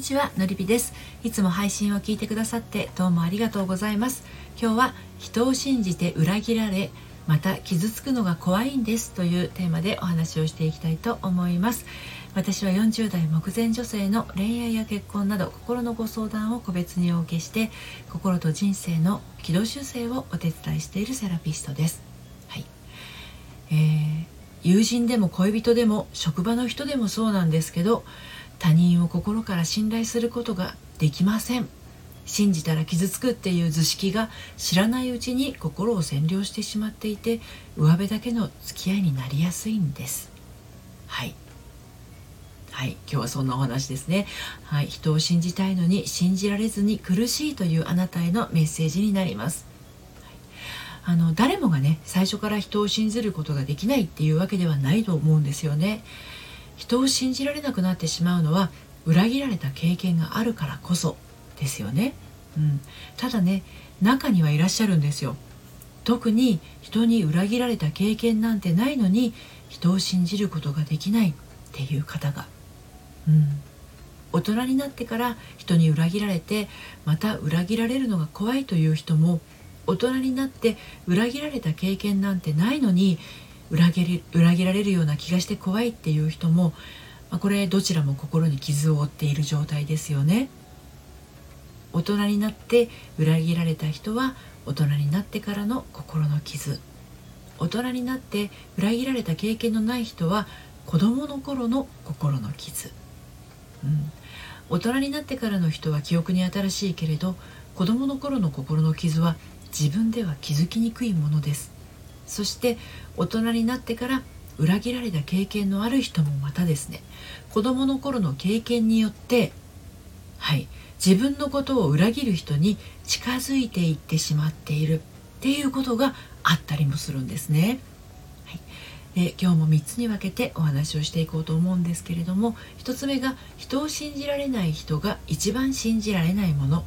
にちはのりぴです。いつも配信を聞いてくださってどうもありがとうございます。今日は人を信じて裏切られまた傷つくのが怖いんですというテーマでお話をしていきたいと思います。私は40代目前女性の恋愛や結婚など心のご相談を個別にお受けして心と人生の軌道修正をお手伝いしているセラピストです。はい。えー、友人でも恋人でも職場の人でもそうなんですけど他人を心から信頼することができません。信じたら傷つくっていう図式が知らないうちに心を占領してしまっていて上辺だけの付き合いになりやすいんです。はい。はい。今日はそんなお話ですね。はい。人を信じたいのに信じられずに苦しいというあなたへのメッセージになります。あの誰もがね最初から人を信じることができないっていうわけではないと思うんですよね。人を信じられなくなってしまうのは裏切られた経験があるからこそですよね、うん、ただね中にはいらっしゃるんですよ。特に人に裏切られた経験なんてないのに人を信じることができないっていう方が、うん、大人になってから人に裏切られてまた裏切られるのが怖いという人も大人になって裏切られた経験なんてないのに裏切り裏切られるような気がして怖いっていう人も、まあ、これどちらも心に傷を負っている状態ですよね。大人になって裏切られた人は大人になってからの心の傷。大人になって裏切られた経験のない人は子供の頃の心の傷、うん、大人になってからの人は記憶に新しいけれど子供の頃の心の傷は自分では気づきにくいものです。そして大人になってから裏切られた経験のある人もまたですね子どもの頃の経験によってはい自分のことを裏切る人に近づいていってしまっているっていうことがあったりもするんですね。はい、え今日も3つに分けてお話をしていこうと思うんですけれども1つ目が人を信じられない人が一番信じられないもの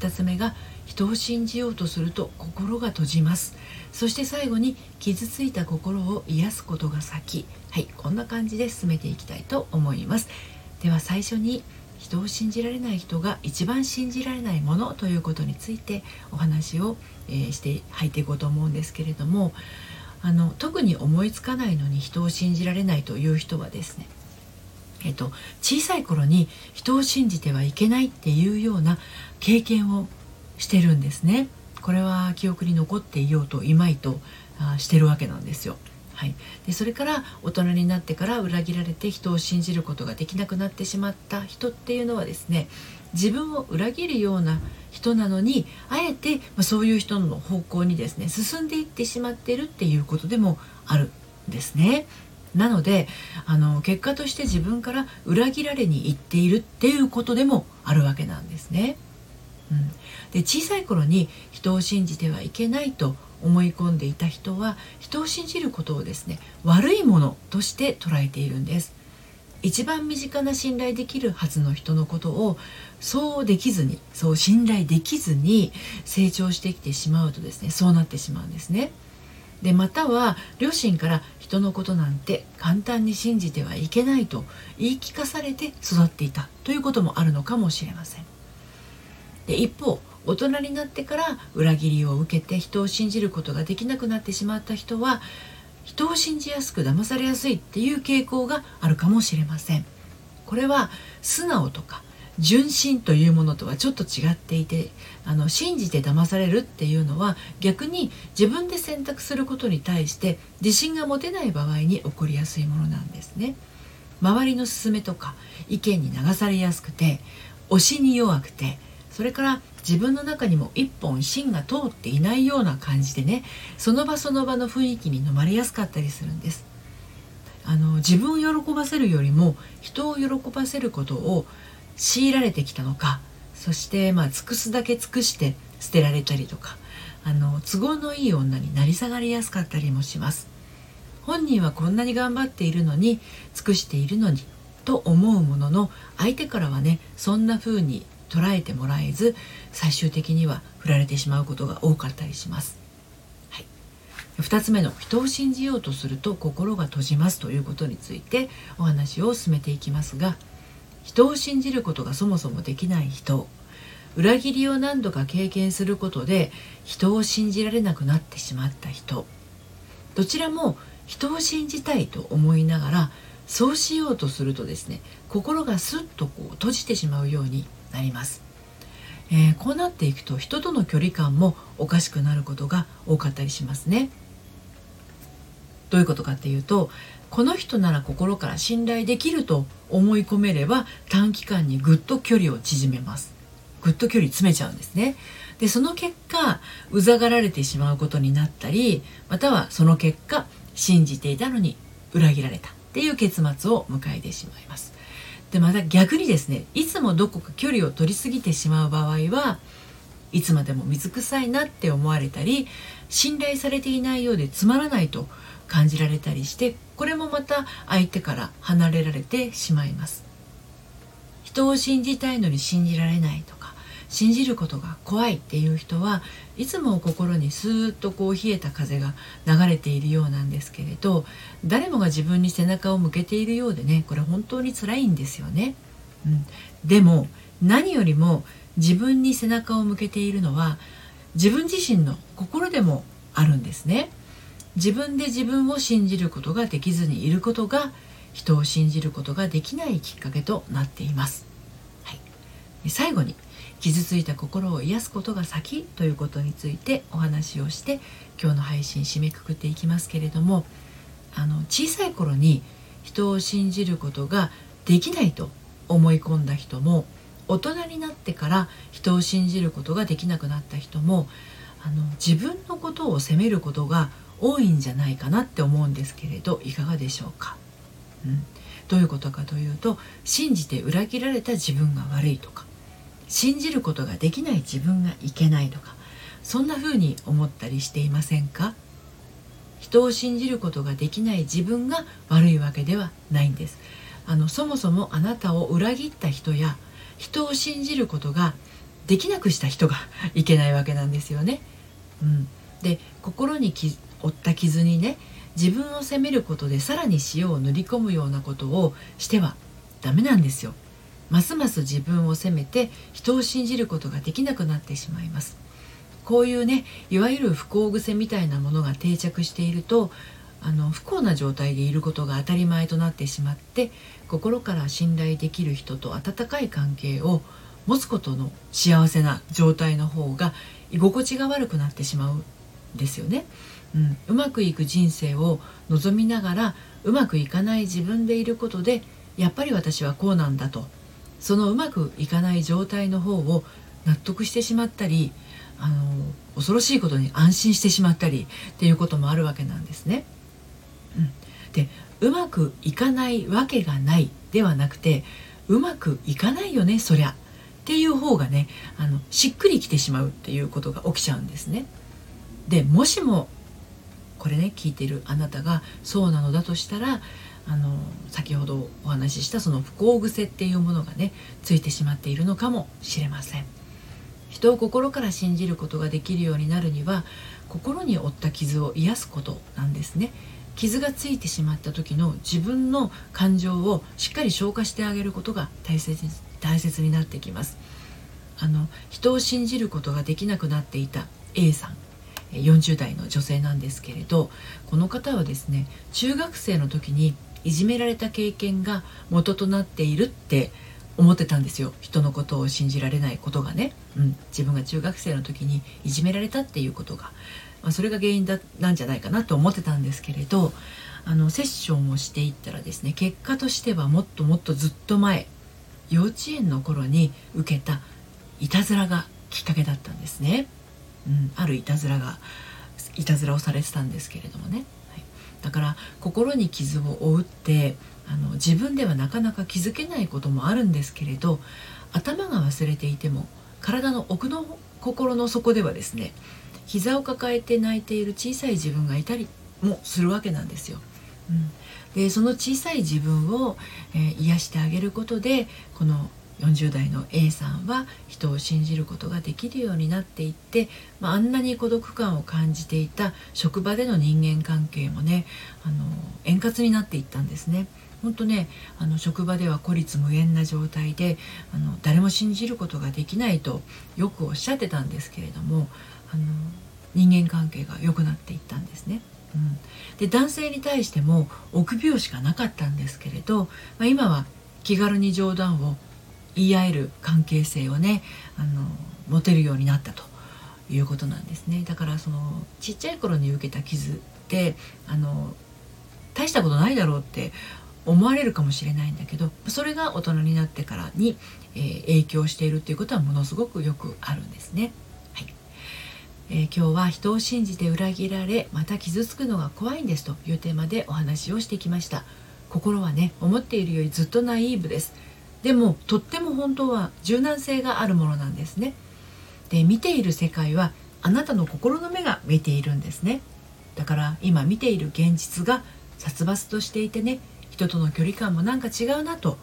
2つ目が人を信じようとすると心が閉じます。そして最後に傷ついた心を癒すことが先。はいこんな感じで進めていきたいと思います。では最初に人を信じられない人が一番信じられないものということについてお話を、えー、して入っていこうと思うんですけれどもあの特に思いつかないのに人を信じられないという人はですねえっと、小さい頃に人を信じてはいけないっていうような経験をしてるんですねこれは記憶に残っていようといまいとあしてるわけなんですよ。はい、でそれから大人になってから裏切られて人を信じることができなくなってしまった人っていうのはですね自分を裏切るような人なのにあえて、ま、そういう人の方向にですね進んでいってしまっているっていうことでもあるんですね。なのであの結果として自分から裏切られに行っているっていうことでもあるわけなんですね。うん、で小さい頃に人を信じてはいけないと思い込んでいた人は人を信じることをですね悪いものとして捉えているんです。一番身近な信頼できるはずの人のことをそうできずにそう信頼できずに成長してきてしまうとですねそうなってしまうんですね。でまたは両親から人のことなんて簡単に信じてはいけないと言い聞かされて育っていたということもあるのかもしれません。で一方大人になってから裏切りを受けて人を信じることができなくなってしまった人は人を信じやすく騙されやすいっていう傾向があるかもしれません。これは素直とか純真というものとはちょっと違っていてあの信じて騙されるっていうのは逆に自分で選択することに対して自信が持てない場合に起こりやすいものなんですね。周りの勧めとか意見に流されやすくて推しに弱くてそれから自分の中にも一本芯が通っていないような感じでねその場その場の雰囲気に飲まれやすかったりするんです。あの自分を喜ばせるよりも人を喜ばせることを強いられてきたのかそしてまあ尽くすだけ尽くして捨てられたりとかあの都合のいい女になり下がりやすかったりもします本人はこんなに頑張っているのに尽くしているのにと思うものの相手からはねそんな風に捉えてもらえず最終的には振られてしまうことが多かったりします。はい、2つ目の人を信じようとすると心が閉じますということについてお話を進めていきますが人を信じることがそもそもできない人。裏切りを何度か経験することで人を信じられなくなってしまった人。どちらも人を信じたいと思いながらそうしようとするとですね心がスッとこう閉じてしまうようになります、えー、こうなっていくと人との距離感もおかしくなることが多かったりしますね。どういうことかっていうとこの人なら心から信頼できると思い込めれば短期間にぐっと距離を縮めます。ぐっと距離詰めちゃうんですね。でその結果うざがられてしまうことになったりまたはその結果信じていたのに裏切られた。っていう結末を迎えてしまいます。でまた逆にですねいつもどこか距離を取りすぎてしまう場合はいつまでも水臭いなって思われたり信頼されていないようでつまらないと感じられたりしてこれもまた相手から離れられてしまいます人を信じたいのに信じられないとか信じることが怖いっていう人はいつも心にスーッとこう冷えた風が流れているようなんですけれど誰もが自分に背中を向けているようでねこれ本当に辛いんですよね。うん、でも何よりも自分に背中を向けているのは自分自身の心でもあるんですね。自分で自分を信じることができずにいることが人を信じることができないきっかけとなっています。はい、最後に傷ついた心を癒すことが先ということについてお話をして今日の配信締めくくっていきますけれどもあの小さい頃に人を信じることができないと思い込んだ人も大人になってから人を信じることができなくなった人もあの自分のことを責めることが多いんじゃないかなって思うんですけれどいかがでしょうか、うん、どういうことかというと信じて裏切られた自分が悪いとか信じることができない自分がいけないとかそんな風に思ったりしていませんか？人を信じることができない自分が悪いわけではないんです。あのそもそもあなたを裏切った人や人を信じることができなくした人がいけないわけなんですよね。うん、で心に負った傷にね自分を責めることでさらに塩を塗り込むようなことをしてはダメなんですよ。ますます自分を責めて人を信じることができなくなってしまいますこういうねいわゆる不幸癖みたいなものが定着しているとあの不幸な状態でいることが当たり前となってしまって心から信頼できる人と温かい関係を持つことの幸せな状態の方が居心地が悪くなってしまうんですよね。うん、うまくいく人生を望みながらうまくいかない自分でいることでやっぱり私はこうなんだとそのうまくいかない状態の方を納得してしまったりあの恐ろしいことに安心してしまったりっていうこともあるわけなんですね。うん、でうまくいかないわけがないではなくてうまくいかないよねそりゃっていう方がねあのしっくりきてしまうっていうことが起きちゃうんですね。でもしもこれね聞いてるあなたがそうなのだとしたらあの先ほどお話ししたその不幸癖っていうものがねついてしまっているのかもしれません。人を心から信じることができるようになるには心に負った傷を癒すことなんですね。傷がついてしまった時の自分の感情をしっかり消化してあげることが大切大切になってきます。あの人を信じることができなくなっていた A さん40代の女性なんですけれどこの方はですね中学生の時にいじめられた経験が元となっているって思ってたんですよ。人のことを信じられないことがね、うん、自分が中学生の時にいじめられたっていうことが、まあ、それが原因だなんじゃないかなと思ってたんですけれどあのセッションをしていったらですね結果としてはもっともっとずっと前幼稚園の頃に受けたいたずらがきっかけだったんですね、うん、あるいたずらがいたずらをされてたんですけれどもね。はい。だから心に傷を負ってあの自分ではなかなか気づけないこともあるんですけれど頭が忘れていても体の奥の心の底ではですね膝を抱えて泣いている小さい自分がいたりもするわけなんですよ。うん、でその小さい自分を、えー、癒してあげることでこの40代の A さんは人を信じることができるようになっていって、まあ、あんなに孤独感を感じていた職場での人間関係もねあの円滑になっていったんですね。本当ねあの職場では孤立無縁な状態であの誰も信じることができないとよくおっしゃってたんですけれどもあの人間関係が良くなっていったんですね。うん、で男性に対しても臆病しかなかったんですけれど、まあ、今は気軽に冗談を言い合える関係性をねあの持てるようになったということなんですねだからそのちっちゃい頃に受けた傷ってあの大したことないだろうって思われるかもしれないんだけどそれが大人になってからに、えー、影響しているっていうことはものすごくよくあるんですね。えー、今日は人を信じて裏切られまた傷つくのが怖いんですというテーマでお話をしてきました。心はね思っているよりずっとナイーブです。でもとっても本当は柔軟性があるものなんですね。で見ている世界はあなたの心の目が見ているんですね。だから今見ている現実が殺伐としていてね人との距離感もなんか違うなと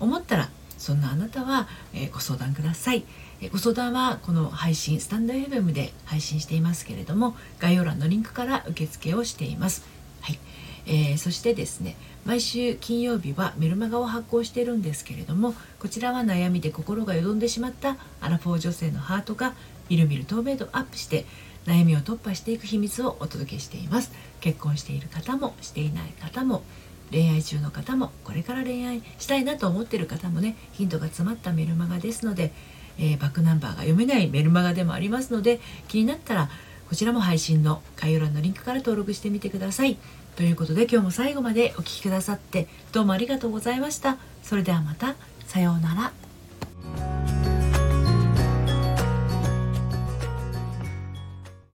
思ったらそんなあなたは、えー、ご相談ください、ご相談はこの配信スタンド FM で配信していますけれども概要欄のリンクから受付をしています、はい。えー、そしてですね毎週金曜日はメルマガを発行しているんですけれどもこちらは悩みで心がよどんでしまったアラフォー女性のハートがみるみる透明度アップして悩みを突破していく秘密をお届けしています。結婚している方もしていない方も恋愛中の方もこれから恋愛したいなと思っている方もねヒントが詰まったメルマガですので、えー、バックナンバーが読めないメルマガでもありますので気になったらこちらも配信の概要欄のリンクから登録してみてください。ということで今日も最後までお聴きくださってどうもありがとうございました。それではまた。さようなら。